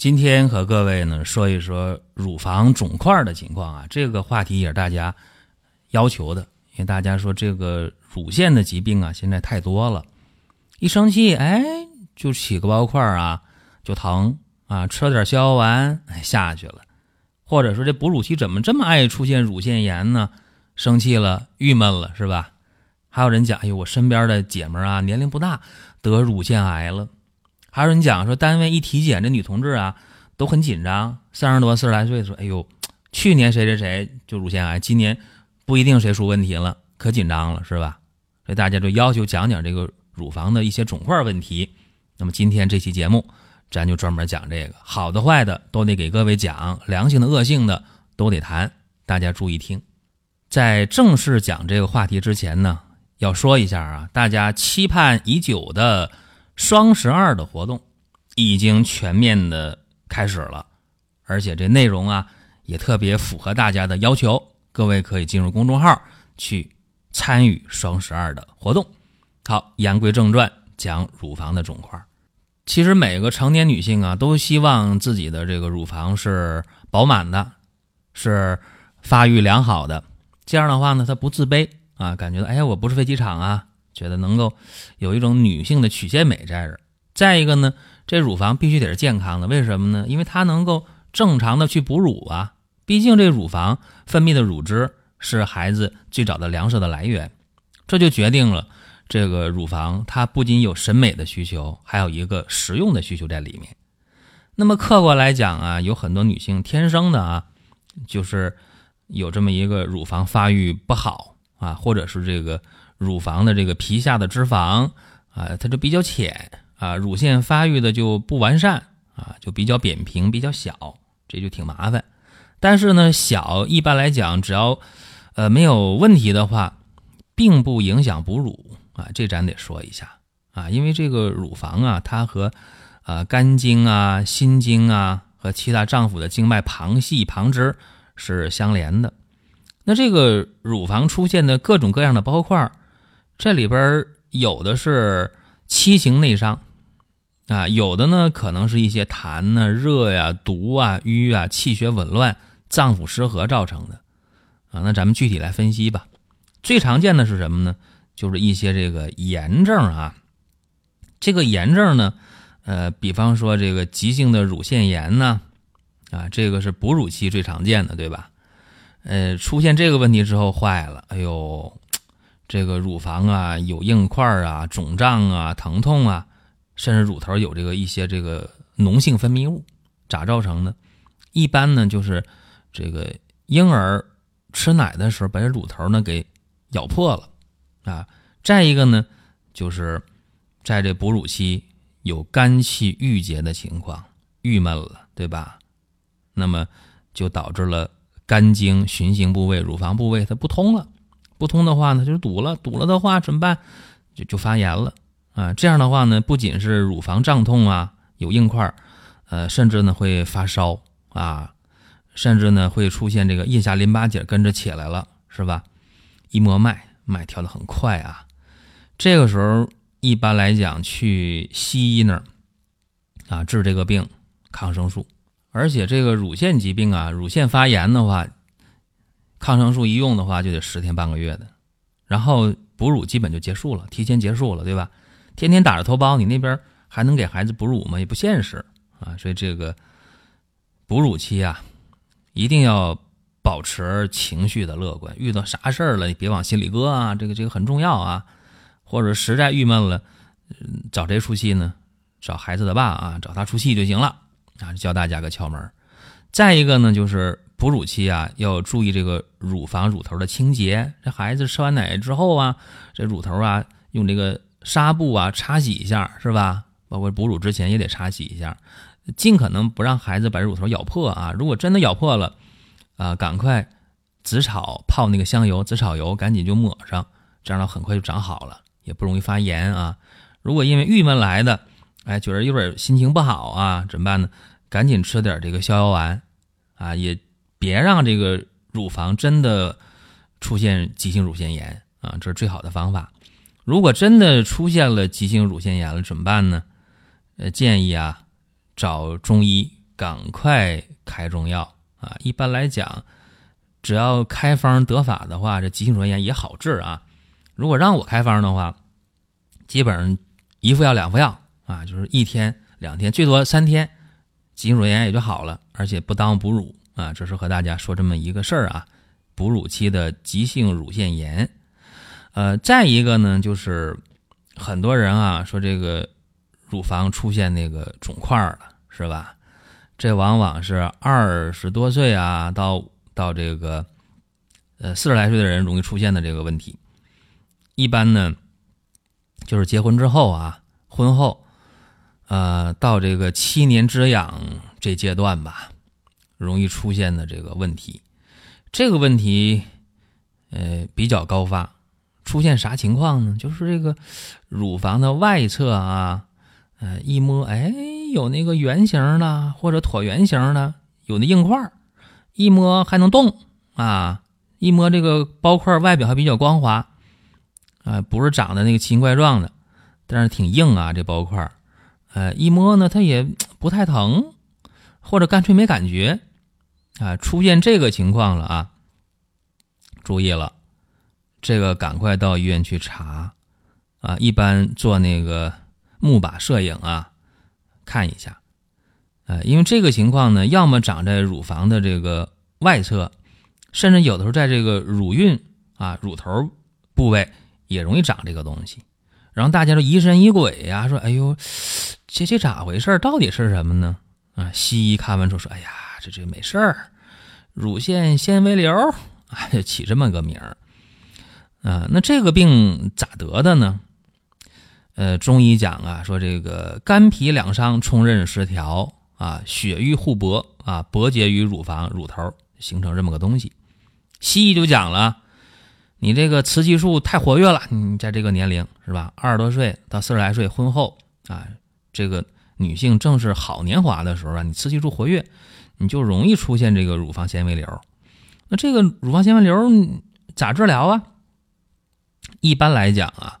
今天和各位呢说一说乳房肿块的情况啊，这个话题也是大家要求的，因为大家说这个乳腺的疾病啊现在太多了，一生气哎就起个包块啊，就疼啊，吃了点消消丸哎下去了，或者说这哺乳期怎么这么爱出现乳腺炎呢？生气了，郁闷了是吧？还有人讲，哎呦我身边的姐们啊年龄不大得乳腺癌了。还有人讲说，单位一体检，这女同志啊都很紧张，三十多、四十来岁说：“哎呦，去年谁谁谁就乳腺癌，今年不一定谁出问题了，可紧张了，是吧？”所以大家就要求讲讲这个乳房的一些肿块问题。那么今天这期节目，咱就专门讲这个，好的坏的都得给各位讲，良性的恶性的都得谈，大家注意听。在正式讲这个话题之前呢，要说一下啊，大家期盼已久的。双十二的活动已经全面的开始了，而且这内容啊也特别符合大家的要求。各位可以进入公众号去参与双十二的活动。好，言归正传，讲乳房的肿块。其实每个成年女性啊都希望自己的这个乳房是饱满的，是发育良好的。这样的话呢，她不自卑啊，感觉到哎呀，我不是飞机场啊。觉得能够有一种女性的曲线美在这儿。再一个呢，这乳房必须得是健康的，为什么呢？因为它能够正常的去哺乳啊。毕竟这乳房分泌的乳汁是孩子最早的粮食的来源，这就决定了这个乳房它不仅有审美的需求，还有一个实用的需求在里面。那么客观来讲啊，有很多女性天生的啊，就是有这么一个乳房发育不好啊，或者是这个。乳房的这个皮下的脂肪啊，它就比较浅啊，乳腺发育的就不完善啊，就比较扁平、比较小，这就挺麻烦。但是呢，小一般来讲，只要呃没有问题的话，并不影响哺乳啊，这咱得说一下啊，因为这个乳房啊，它和啊肝经啊、心经啊和其他脏腑的经脉、旁系、旁支是相连的。那这个乳房出现的各种各样的包块。这里边有的是七情内伤，啊，有的呢可能是一些痰呐、热呀、毒啊、瘀啊、气血紊乱、脏腑失和造成的，啊，那咱们具体来分析吧。最常见的是什么呢？就是一些这个炎症啊。这个炎症呢，呃，比方说这个急性的乳腺炎呢，啊，这个是哺乳期最常见的，对吧？呃，出现这个问题之后坏了，哎呦。这个乳房啊有硬块啊、肿胀啊、疼痛啊，甚至乳头有这个一些这个脓性分泌物，咋造成的？一般呢就是这个婴儿吃奶的时候把这乳头呢给咬破了啊。再一个呢就是在这哺乳期有肝气郁结的情况，郁闷了，对吧？那么就导致了肝经循行部位、乳房部位它不通了。不通的话呢，就是堵了，堵了的话怎么办？就就发炎了啊！这样的话呢，不仅是乳房胀痛啊，有硬块，呃，甚至呢会发烧啊，甚至呢会出现这个腋下淋巴结跟着起来了，是吧？一摸脉，脉跳的很快啊。这个时候一般来讲去西医那儿啊治这个病，抗生素，而且这个乳腺疾病啊，乳腺发炎的话。抗生素一用的话就得十天半个月的，然后哺乳基本就结束了，提前结束了，对吧？天天打着头孢，你那边还能给孩子哺乳吗？也不现实啊！所以这个哺乳期啊，一定要保持情绪的乐观。遇到啥事儿了，你别往心里搁啊，这个这个很重要啊。或者实在郁闷了，找谁出气呢？找孩子的爸啊，找他出气就行了啊！教大家个窍门。再一个呢，就是。哺乳期啊，要注意这个乳房乳头的清洁。这孩子吃完奶之后啊，这乳头啊，用这个纱布啊擦洗一下，是吧？包括哺乳之前也得擦洗一下，尽可能不让孩子把乳头咬破啊。如果真的咬破了，啊，赶快紫草泡那个香油，紫草油赶紧就抹上，这样呢很快就长好了，也不容易发炎啊。如果因为郁闷来的，哎，觉得有点心情不好啊，怎么办呢？赶紧吃点这个逍遥丸啊，也别让这个乳房真的出现急性乳腺炎啊，这是最好的方法。如果真的出现了急性乳腺炎了，怎么办呢？呃，建议啊，找中医赶快开中药啊。一般来讲，只要开方得法的话，这急性乳腺炎也好治啊。如果让我开方的话，基本上一副药两副药啊，就是一天两天，最多三天，急性乳腺炎也就好了，而且不耽误哺乳啊。这是和大家说这么一个事儿啊，哺乳期的急性乳腺炎。呃，再一个呢，就是很多人啊说这个。乳房出现那个肿块了，是吧？这往往是二十多岁啊，到到这个呃四十来岁的人容易出现的这个问题。一般呢，就是结婚之后啊，婚后，呃，到这个七年之痒这阶段吧，容易出现的这个问题。这个问题呃比较高发，出现啥情况呢？就是这个乳房的外侧啊。呃，一摸，哎，有那个圆形的或者椭圆形的，有那硬块一摸还能动啊！一摸这个包块外表还比较光滑，啊，不是长得那个奇形怪状的，但是挺硬啊，这包块呃，一摸呢，它也不太疼，或者干脆没感觉，啊，出现这个情况了啊，注意了，这个赶快到医院去查，啊，一般做那个。木靶摄影啊，看一下，呃，因为这个情况呢，要么长在乳房的这个外侧，甚至有的时候在这个乳晕啊、乳头部位也容易长这个东西。然后大家都疑神疑鬼呀，说：“哎呦，这这咋回事？到底是什么呢？”啊，西医看完之后说：“哎呀，这这没事儿，乳腺纤维瘤啊，起这么个名儿啊。那这个病咋得的呢？”呃，中医讲啊，说这个肝脾两伤冲任失调啊，血瘀互搏啊，搏结于乳房乳头，形成这么个东西。西医就讲了，你这个雌激素太活跃了，你在这个年龄是吧？二十多岁到四十来岁，婚后啊，这个女性正是好年华的时候啊，你雌激素活跃，你就容易出现这个乳房纤维瘤。那这个乳房纤维瘤咋治疗啊？一般来讲啊。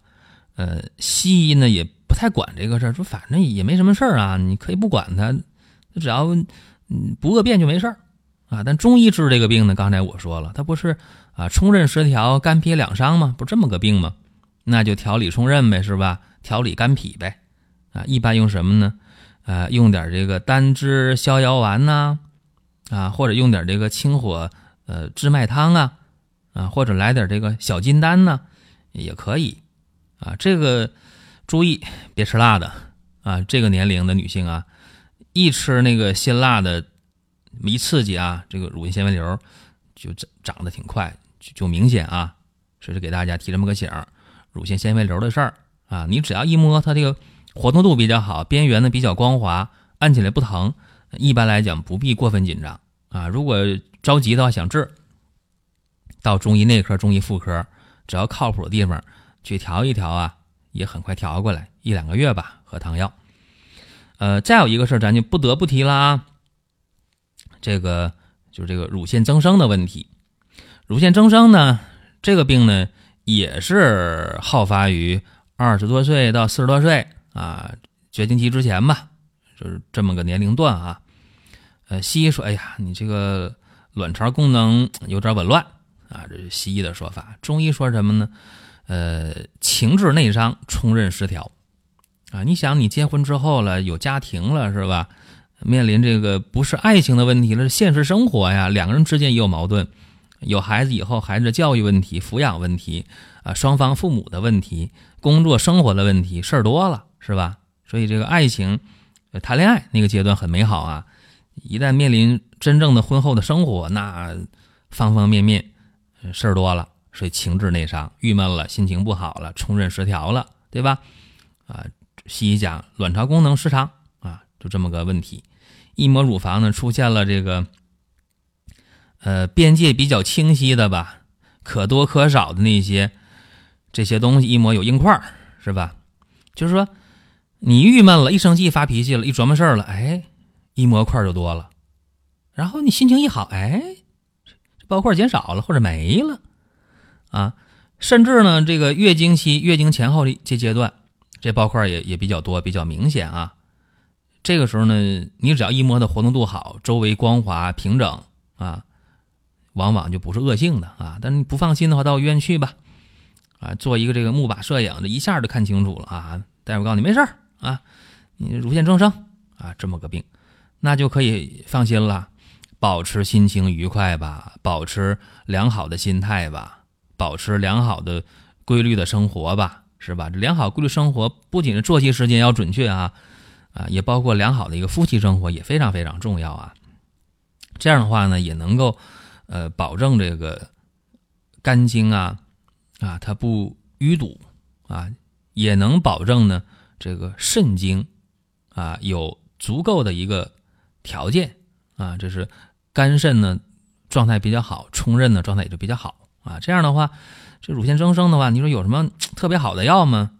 呃，西医呢也不太管这个事儿，说反正也没什么事儿啊，你可以不管它，只要嗯不恶变就没事儿啊。但中医治这个病呢，刚才我说了，它不是啊冲任失调、肝脾两伤吗？不这么个病吗？那就调理冲任呗，是吧？调理肝脾呗，啊，一般用什么呢？呃，用点这个丹栀逍遥丸呐，啊或者用点这个清火呃治脉汤啊，啊，或者来点这个小金丹呢，也可以。啊，这个注意别吃辣的啊！这个年龄的女性啊，一吃那个辛辣的，一刺激啊，这个乳腺纤维瘤就长长得挺快，就就明显啊。这是给大家提这么个醒儿，乳腺纤维瘤的事儿啊。你只要一摸它这个活动度比较好，边缘呢比较光滑，按起来不疼，一般来讲不必过分紧张啊。如果着急的话想治，到中医内科、中医妇科，只要靠谱的地方。去调一调啊，也很快调过来，一两个月吧，喝汤药。呃，再有一个事儿，咱就不得不提了啊。这个就是这个乳腺增生的问题。乳腺增生呢，这个病呢，也是好发于二十多岁到四十多岁啊，绝经期之前吧，就是这么个年龄段啊。呃，西医说，哎呀，你这个卵巢功能有点紊乱啊，这是西医的说法。中医说什么呢？呃，情志内伤，冲任失调，啊，你想你结婚之后了，有家庭了是吧？面临这个不是爱情的问题了，是现实生活呀，两个人之间也有矛盾，有孩子以后孩子的教育问题、抚养问题啊，双方父母的问题、工作生活的问题，事儿多了是吧？所以这个爱情，谈恋爱那个阶段很美好啊，一旦面临真正的婚后的生活，那方方面面事儿多了。所以情志内伤，郁闷了，心情不好了，冲任失调了，对吧？啊，西医讲卵巢功能失常啊，就这么个问题。一摸乳房呢，出现了这个呃边界比较清晰的吧，可多可少的那些这些东西，一摸有硬块儿是吧？就是说你郁闷了，一生气发脾气了，一琢磨事儿了，哎，一摸块就多了。然后你心情一好，哎，这包块减少了或者没了啊。甚至呢，这个月经期、月经前后的这阶段，这包块也也比较多，比较明显啊。这个时候呢，你只要一摸的活动度好，周围光滑平整啊，往往就不是恶性的啊。但是你不放心的话，到医院去吧，啊，做一个这个钼靶摄影，这一下就看清楚了啊。大夫告诉你没事儿啊，你乳腺增生啊，这么个病，那就可以放心了，保持心情愉快吧，保持良好的心态吧。保持良好的规律的生活吧，是吧？良好规律生活不仅是作息时间要准确啊，啊，也包括良好的一个夫妻生活也非常非常重要啊。这样的话呢，也能够呃保证这个肝经啊啊它不淤堵啊，也能保证呢这个肾经啊有足够的一个条件啊，这是肝肾呢状态比较好，冲任呢状态也就比较好。啊，这样的话，这乳腺增生的话，你说有什么特别好的药吗？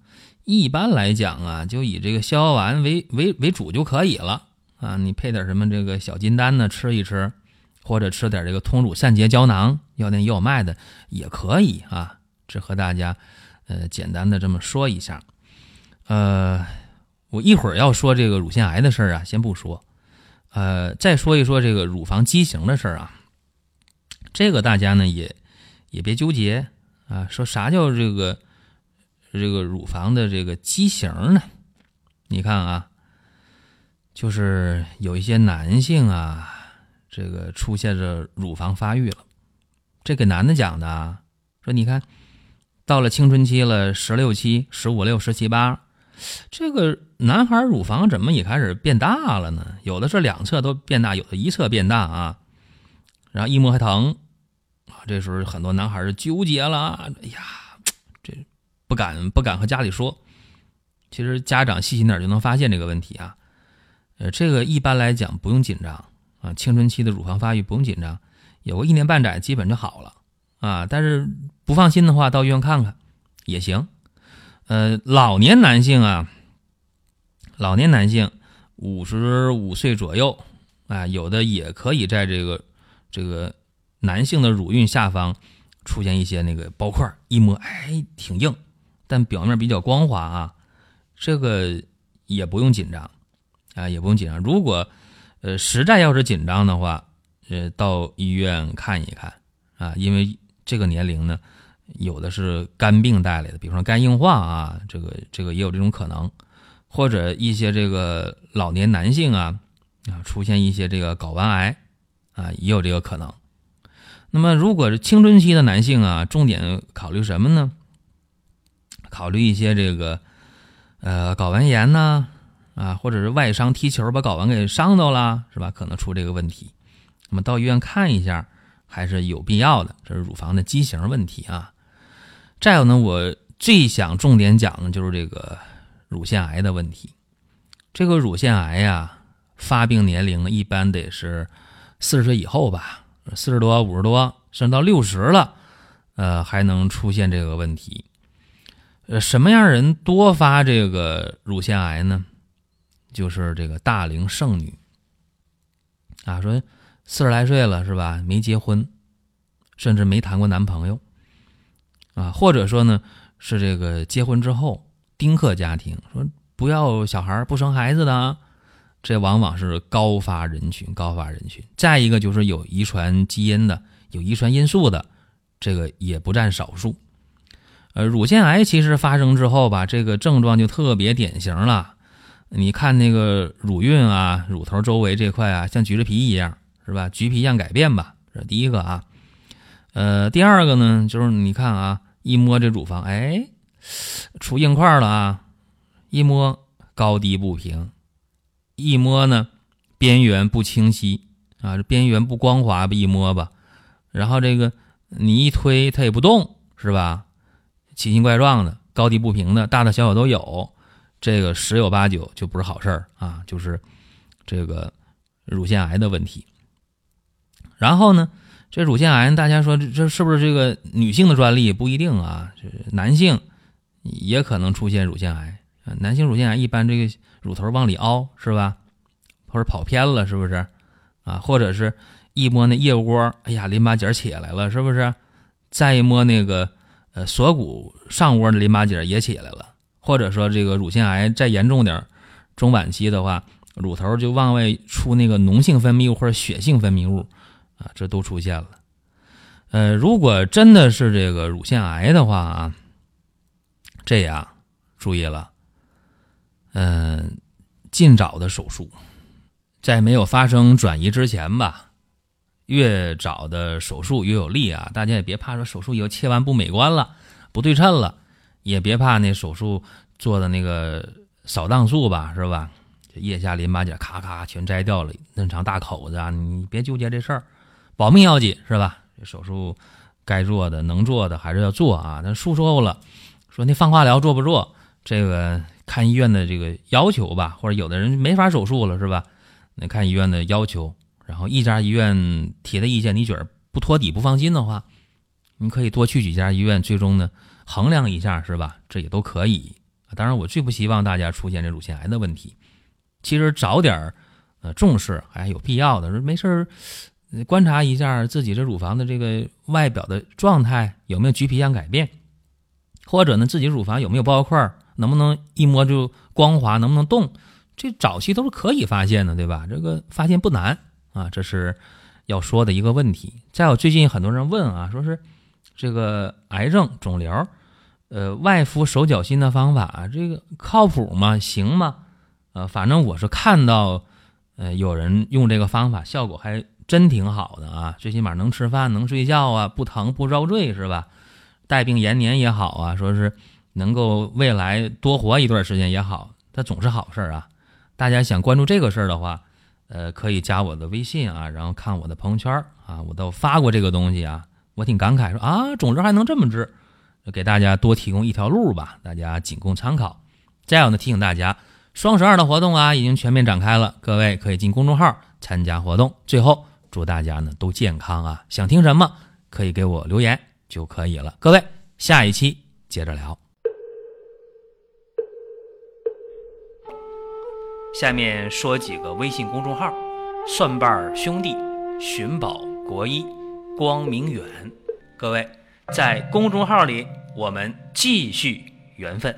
一般来讲啊，就以这个逍遥丸为为为主就可以了啊。你配点什么这个小金丹呢，吃一吃，或者吃点这个通乳散结胶囊，药店也有卖的，也可以啊。这和大家呃简单的这么说一下。呃，我一会儿要说这个乳腺癌的事儿啊，先不说。呃，再说一说这个乳房畸形的事儿啊，这个大家呢也。也别纠结啊！说啥叫这个这个乳房的这个畸形呢？你看啊，就是有一些男性啊，这个出现着乳房发育了。这给男的讲的啊，说你看到了青春期了，十六七、十五六、十七八，这个男孩乳房怎么也开始变大了呢？有的是两侧都变大，有的一侧变大啊，然后一摸还疼啊。这时候很多男孩就纠结了，哎呀，这不敢不敢和家里说。其实家长细心点就能发现这个问题啊。呃，这个一般来讲不用紧张啊，青春期的乳房发育不用紧张，有个一年半载基本就好了啊。但是不放心的话，到医院看看也行。呃，老年男性啊，老年男性五十五岁左右啊，有的也可以在这个这个。男性的乳晕下方出现一些那个包块，一摸哎挺硬，但表面比较光滑啊，这个也不用紧张啊，也不用紧张。如果呃实在要是紧张的话，呃到医院看一看啊，因为这个年龄呢，有的是肝病带来的，比如说肝硬化啊，这个这个也有这种可能，或者一些这个老年男性啊啊出现一些这个睾丸癌啊，也有这个可能。那么，如果是青春期的男性啊，重点考虑什么呢？考虑一些这个，呃，睾丸炎呐，啊，或者是外伤踢球把睾丸给伤到了，是吧？可能出这个问题。那么到医院看一下还是有必要的。这是乳房的畸形问题啊。再有呢，我最想重点讲的就是这个乳腺癌的问题。这个乳腺癌呀，发病年龄呢，一般得是四十岁以后吧。四十多、五十多，甚至到六十了，呃，还能出现这个问题。呃，什么样人多发这个乳腺癌呢？就是这个大龄剩女啊，说四十来岁了是吧？没结婚，甚至没谈过男朋友啊，或者说呢是这个结婚之后丁克家庭，说不要小孩不生孩子的。这往往是高发人群，高发人群。再一个就是有遗传基因的，有遗传因素的，这个也不占少数。呃，乳腺癌其实发生之后吧，这个症状就特别典型了。你看那个乳晕啊，乳头周围这块啊，像橘子皮一样，是吧？橘皮样改变吧，这第一个啊。呃，第二个呢，就是你看啊，一摸这乳房，哎，出硬块了啊，一摸高低不平。一摸呢，边缘不清晰啊，这边缘不光滑吧？一摸吧，然后这个你一推它也不动，是吧？奇形怪状的，高低不平的，大大小小都有。这个十有八九就不是好事儿啊，就是这个乳腺癌的问题。然后呢，这乳腺癌大家说这这是不是这个女性的专利？不一定啊，这男性也可能出现乳腺癌。男性乳腺癌一般这个乳头往里凹是吧？或者跑偏了是不是？啊，或者是一摸那腋窝，哎呀，淋巴结起来了是不是？再一摸那个呃锁骨上窝的淋巴结也起来了，或者说这个乳腺癌再严重点，中晚期的话，乳头就往外出那个脓性分泌物或者血性分泌物，啊，这都出现了。呃，如果真的是这个乳腺癌的话啊，这样注意了。嗯，尽早的手术，在没有发生转移之前吧，越早的手术越有利啊！大家也别怕说手术以后切完不美观了，不对称了，也别怕那手术做的那个扫荡术吧，是吧？腋下淋巴结咔咔全摘掉了，那长大口子啊！你别纠结这事儿，保命要紧是吧？手术该做的能做的还是要做啊！那术后了，说那放化疗做不做？这个。看医院的这个要求吧，或者有的人没法手术了，是吧？那看医院的要求，然后一家医院提的意见，你觉得不托底、不放心的话，你可以多去几家医院，最终呢衡量一下，是吧？这也都可以。当然，我最不希望大家出现这乳腺癌的问题。其实早点呃重视还有必要的，说没事儿观察一下自己这乳房的这个外表的状态有没有橘皮样改变，或者呢自己乳房有没有包块。能不能一摸就光滑？能不能动？这早期都是可以发现的，对吧？这个发现不难啊，这是要说的一个问题。再有，最近很多人问啊，说是这个癌症肿瘤，呃，外敷手脚心的方法，这个靠谱吗？行吗？呃，反正我是看到，呃，有人用这个方法，效果还真挺好的啊，最起码能吃饭、能睡觉啊，不疼不遭罪，是吧？带病延年也好啊，说是。能够未来多活一段时间也好，它总是好事儿啊！大家想关注这个事儿的话，呃，可以加我的微信啊，然后看我的朋友圈啊，我都发过这个东西啊。我挺感慨，说啊，总之还能这么治，给大家多提供一条路吧，大家仅供参考。再有呢，提醒大家，双十二的活动啊，已经全面展开了，各位可以进公众号参加活动。最后，祝大家呢都健康啊！想听什么可以给我留言就可以了。各位，下一期接着聊。下面说几个微信公众号：蒜瓣兄弟、寻宝国医、光明远。各位在公众号里，我们继续缘分。